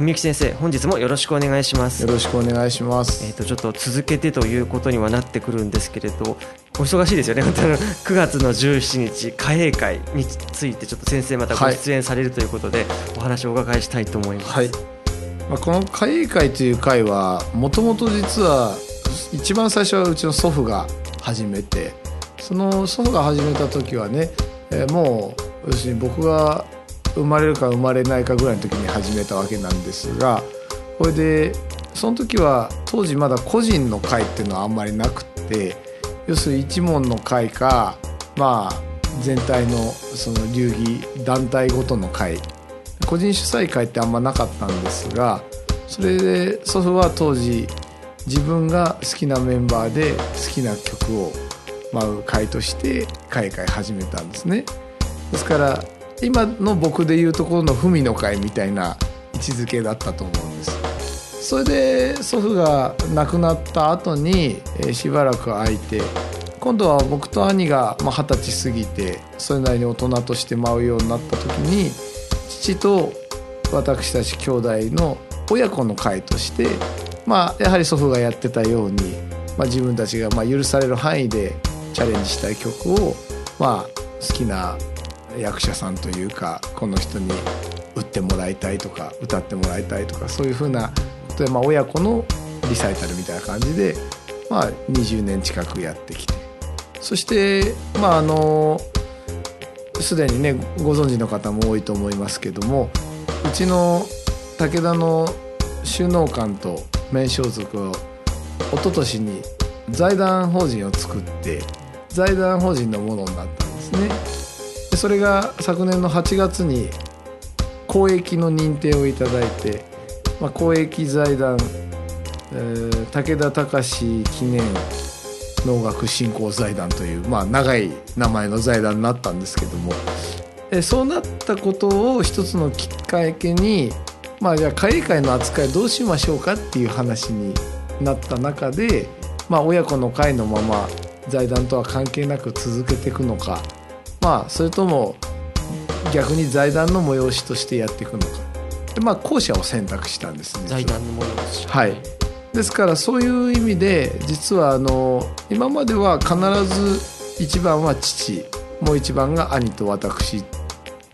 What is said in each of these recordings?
文幸先生本日もよろしくお願いします。よろしくお願いします。えっ、とちょっと続けてということにはなってくるんですけれどお忙しいですよね。本当に。9月の17日貨幣会についてちょっと先生またご出演されるということで、お話をお伺いしたいと思います。はい、まあ、この会議会という会はもともと実は一番最初はうちの祖父が始めてその祖父が始めた時はね、えーもう要するに僕が生まれるか生まれないかぐらいの時に始めたわけなんですがこれでその時は当時まだ個人の会っていうのはあんまりなくって要するに一門の会かまあ全体のその流儀団体ごとの会。個人主催会ってあんまなかったんですがそれで祖父は当時自分が好きなメンバーで好きな曲を舞う会として会会始めたんですね。ですから今の僕でいうところの文の会みたいな位置づけだったと思うんです。それで祖父が亡くなった後に、えしばらく空いて今度は僕と兄がまあ二十歳過ぎてそれなりに大人として舞うようになった時に父と私たち兄弟の親子の会として、まあ、やはり祖父がやってたように、まあ、自分たちがまあ許される範囲でチャレンジしたい曲を、まあ、好きな役者さんというかこの人に打ってもらいたいとか歌ってもらいたいとかそういうふうなことで、まあ、親子のリサイタルみたいな感じで、まあ、20年近くやってきてそしてまああのすでにねご存知の方も多いと思いますけどもうちの武田の収納館と名装束を一昨年に財団法人を作って財団法人のものになったんですね。でそれが昨年の8月に公益の認定をいただいて、まあ、公益財団、えー武田隆記念能楽振興財団という、まあ、長い名前の財団になったんですけどもえそうなったことを一つのきっかけにまあじゃあ会会の扱いどうしましょうかっていう話になった中で、まあ、親子の会のまま財団とは関係なく続けていくのかまあそれとも逆に財団の催しとしてやっていくのか。でまあ後者を選択したんですね。財団のものですはい。ですからそういう意味で実はあの今までは必ず一番は父もう一番が兄と私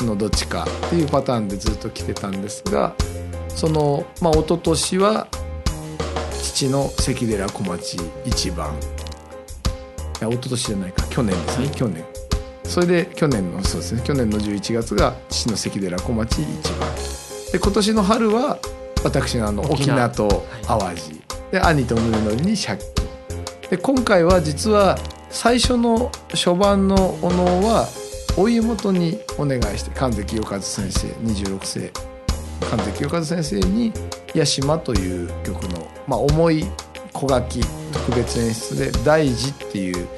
のどっちかっていうパターンでずっと来てたんですがそのまあ一昨年は父の関寺小町一番。いや一昨年じゃないか。去年ですね、去年それで去年のそうですね去年の11月が父の関寺小町一番で今年の春は私のあの沖沖縄縄と淡路、で兄と宗則に借金。で今回は実は最初の初版のお能はお家元にお願いして神関清和先生26世。神関清和先生に「八島」という曲の、まあ、重い小書き特別演出で「大事」っていう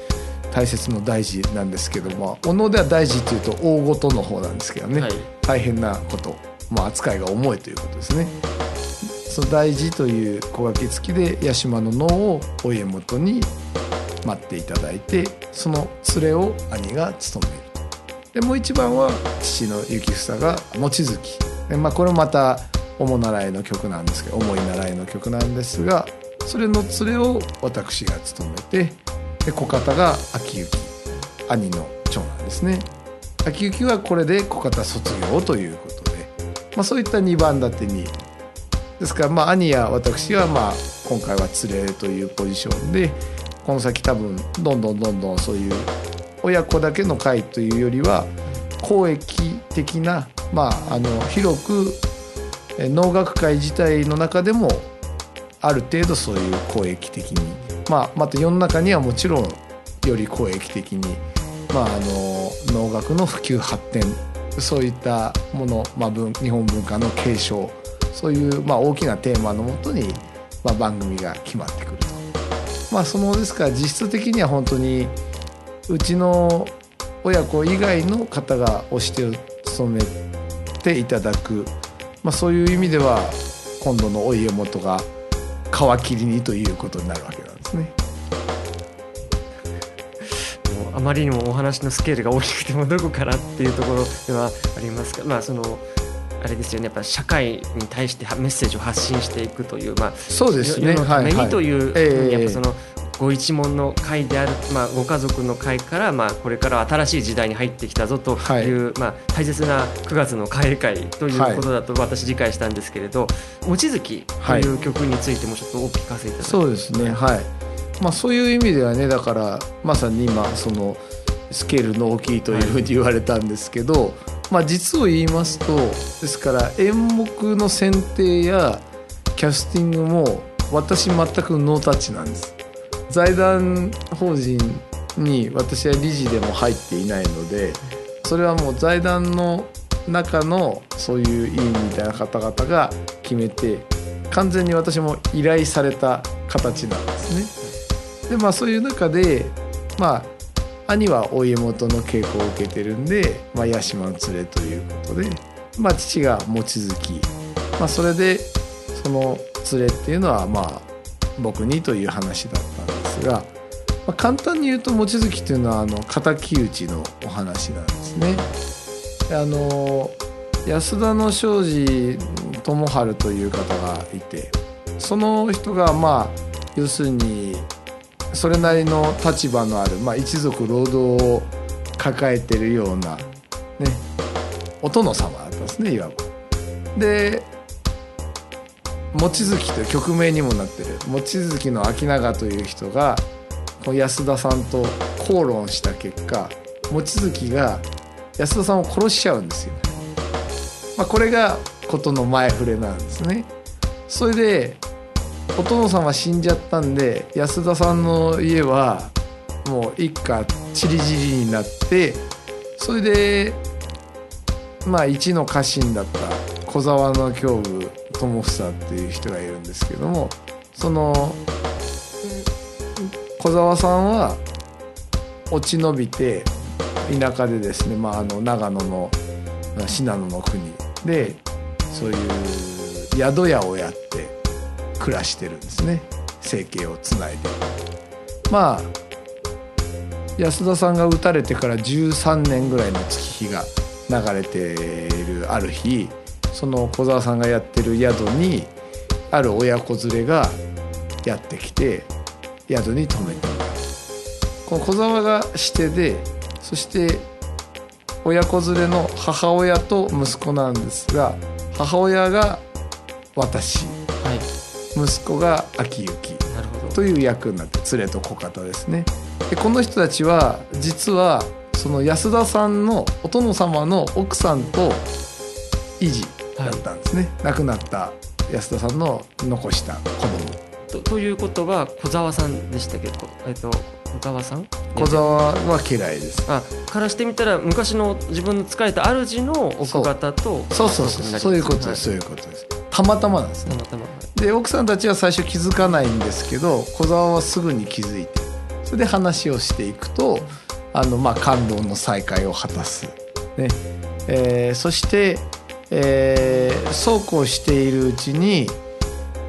大切の大事なんですけどもお能では大事っていうと大事の方なんですけどね、はい。大変なこと、まあ、扱いが重いということですね。その大事という小書き付きで八島の能をお家元に待っていただいてその連れを兄が務める。でもう一番は父の幸房が望月。で、まあ、これもまた主習いの曲なんですけど重い習いの曲なんですがそれの連れを私が務めてで小方が秋行兄の長男ですね。秋行はこれで小方卒業ということで、まあ、そういった2番立てに。ですからまあ兄や私はまあ今回は連れというポジションでこの先多分どんどんどんどんそういう親子だけの会というよりは公益的な、まあ、あの広く農学会自体の中でもある程度そういう公益的に、まあ、また世の中にはもちろんより公益的に、まあ、あの農学の普及発展そういったもの、まあ、日本文化の継承そういう、まあ、大きなテーマのもとに、まあ、番組が決まってくると。まあ、そのですから実質的には本当にうちの親子以外の方がおしてを務めていただく、まあ、そういう意味では今度のお家元が皮切りにということになるわけですね。あまりにもお話のスケールが大きくてもどこからっていうところではありますが、まあ、そのあれですよねやっぱ社会に対してメッセージを発信していくという、まあ、そうですね。世のためにというはいはいやっぱそのご一門の会である、まあ、ご家族の会から、まあ、これから新しい時代に入ってきたぞという、まあ、大切な9月の会会ということだと私理解したんですけれど「望月」という曲についてもちょっとお聞かせいただきそうですね。はい、まあ、そういう意味ではねだからまさに今そのスケールの大きいというふうに言われたんですけど、まあ、実を言いますとですから演目の選定やキャスティングも私全くノータッチなんです。財団法人に私は理事でも入っていないのでそれはもう財団の中のそういう委員みたいな方々が決めて完全に私も依頼された形なんですね。でまあそういう中でまあ兄はお家元の稽古を受けてるんで、まあ、八島の連れということで、まあ、父が望月、まあ、それでその連れっていうのはまあ僕にという話だったんですが、まあ、簡単に言うと望月というのはあの敵討ちのお話なんですね。あの安田の庄司智春という方がいてその人がまあ要するにそれなりの立場のある、まあ、一族労働を抱えてるようなねお殿様だったんですねいわば。で望月という曲名にもなってる望月の秋永という人が安田さんと口論した結果望月が安田さんを殺しちゃうんですよ。まあ、これが事の前触れなんですね。それでお殿様死んじゃったんで安田さんの家はもう一家ちりぢりになってそれでまあ一の家臣だった小沢の胸部友房っていう人がいるんですけどもその小沢さんは落ち延びて田舎でですね、まあ、あの長野の信濃の国でそういう宿屋をやって暮らしてるんですね。生計をつないで。まあ安田さんが撃たれてから13年ぐらいの月日が流れているある日その小沢さんがやってる宿にある親子連れがやってきて宿に泊めてこの小沢がしてでそして親子連れの母親と息子なんですが母親が私。息子が秋雪なるほど。という役になって連れと小方ですね。でこの人たちは実はその安田さんのお殿様の奥さんと維持だったんですね、亡くなった安田さんの残した子供。とということは小沢さんでしたけ？ど、えっと、小沢さん？小沢は家来です。あからしてみたら昔の自分の仕えた主の奥方とそう。そうそうそう。いうことです。そういうことですたまたまなんですね。で奥さんたちは最初気づかないんですけど小沢はすぐに気づいてそれで話をしていくとあのまあ感動の再会を果たす、ね。えーそして、えーそうこうしているうちに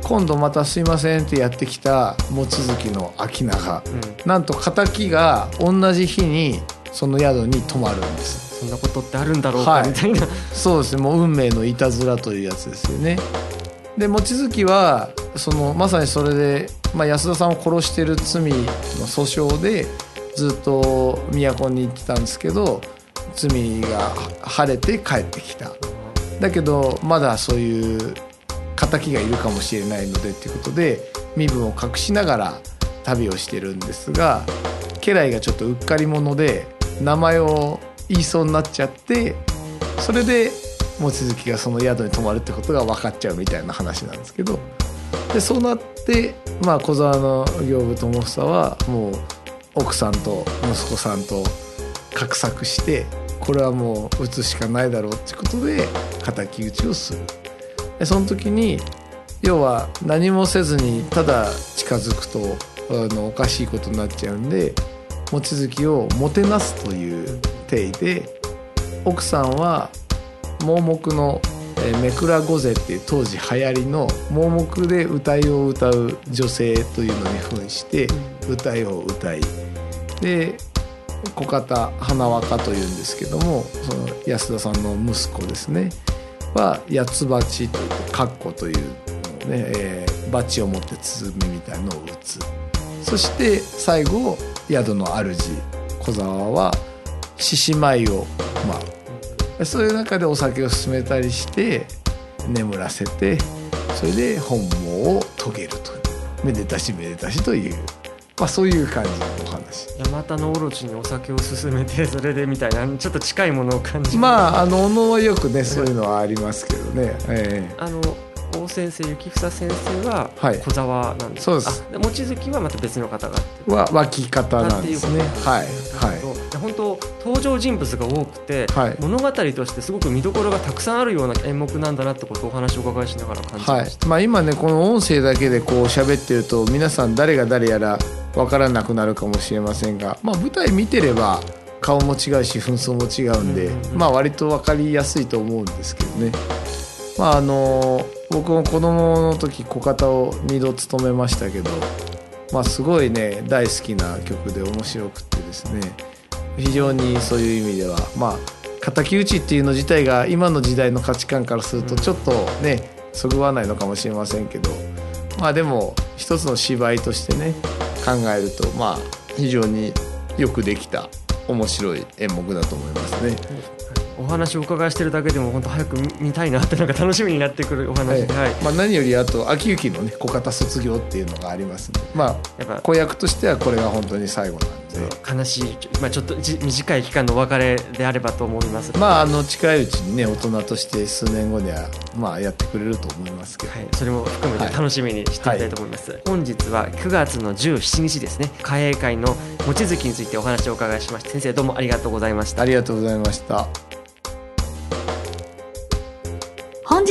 今度また「すいません」ってやってきた望月の秋永うん、なんと敵が同じ日にその宿に泊まるんですそんなことってあるんだろうか、はいみたいなそうですねもう運命のいたずらというやつですよね。で望月はそのまさにそれで、まあ、安田さんを殺してる罪の訴訟でずっと都に行ってたんですけど罪が晴れて帰ってきた。だけどまだそういう敵がいるかもしれないのでっていうことで身分を隠しながら旅をしてるんですが家来がちょっとうっかり者で名前を言いそうになっちゃってそれで望月がその宿に泊まるってことが分かっちゃうみたいな話なんですけどでそうなってまあ小沢の行部智房はもう奥さんと息子さんと画策してこれはもう打つしかないだろうってことで敵討ちをする。でその時に要は何もせずにただ近づくとあのおかしいことになっちゃうんで望月をもてなすという体で奥さんは盲目の「めくら御勢」っていう当時流行りの盲目で歌いを歌う女性というのに扮して歌いを歌いで小方花若というんですけどもその安田さんの息子ですねは八つ鉢といってカッコというのをね、えー、バチを持って鼓みたいのを打つ。そして最後宿の主小沢は獅子舞をまあそういう中でお酒を勧めたりして眠らせてそれで本望を遂げるとめでたしめでたしというまあ、そういう感じのお話。山田のオロチにお酒を勧めてそれでみたいなちょっと近いものを感じまああの小野はよくねそういうのはありますけどね、えー、あの大先生幸房先生は小沢なんです、はい、そうです。望月はまた別の方がは脇方なんですね。はい。はい。本当登場人物が多くて、はい、物語としてすごく見どころがたくさんあるような演目なんだなってことをお話をお伺いしながら感じました、はい。まあ、今ねこの音声だけでこう喋ってると皆さん誰が誰やら分からなくなるかもしれませんが、まあ、舞台見てれば顔も違うし紛争も違うんで、まあ割と分かりやすいと思うんですけどね。まああの僕も子供の時小方を2度務めましたけど、まあ、すごいね大好きな曲で面白くてですね非常にそういう意味ではまあ敵討ちっていうの自体が今の時代の価値観からするとちょっとねそぐわないのかもしれませんけどまあでも一つの芝居としてね考えるとまあ非常によくできた面白い演目だと思いますね。お話をお伺いしてるだけでも本当早く見たいなってなんか楽しみになってくるお話。で、はい、まあ、何よりあと秋行のね小型卒業っていうのがありますので。まあやっぱ子役としてはこれが本当に最後なんで。悲しい、まあ、ちょっと短い期間のお別れであればと思いますまああの近いうちにね大人として数年後にはまあやってくれると思いますけど、はい、それも含めて楽しみにしていきたいと思います、はい、本日は9月の17日ですね。貨幣会の望月についてお話をお伺いしました。先生どうもありがとうございました。ありがとうございました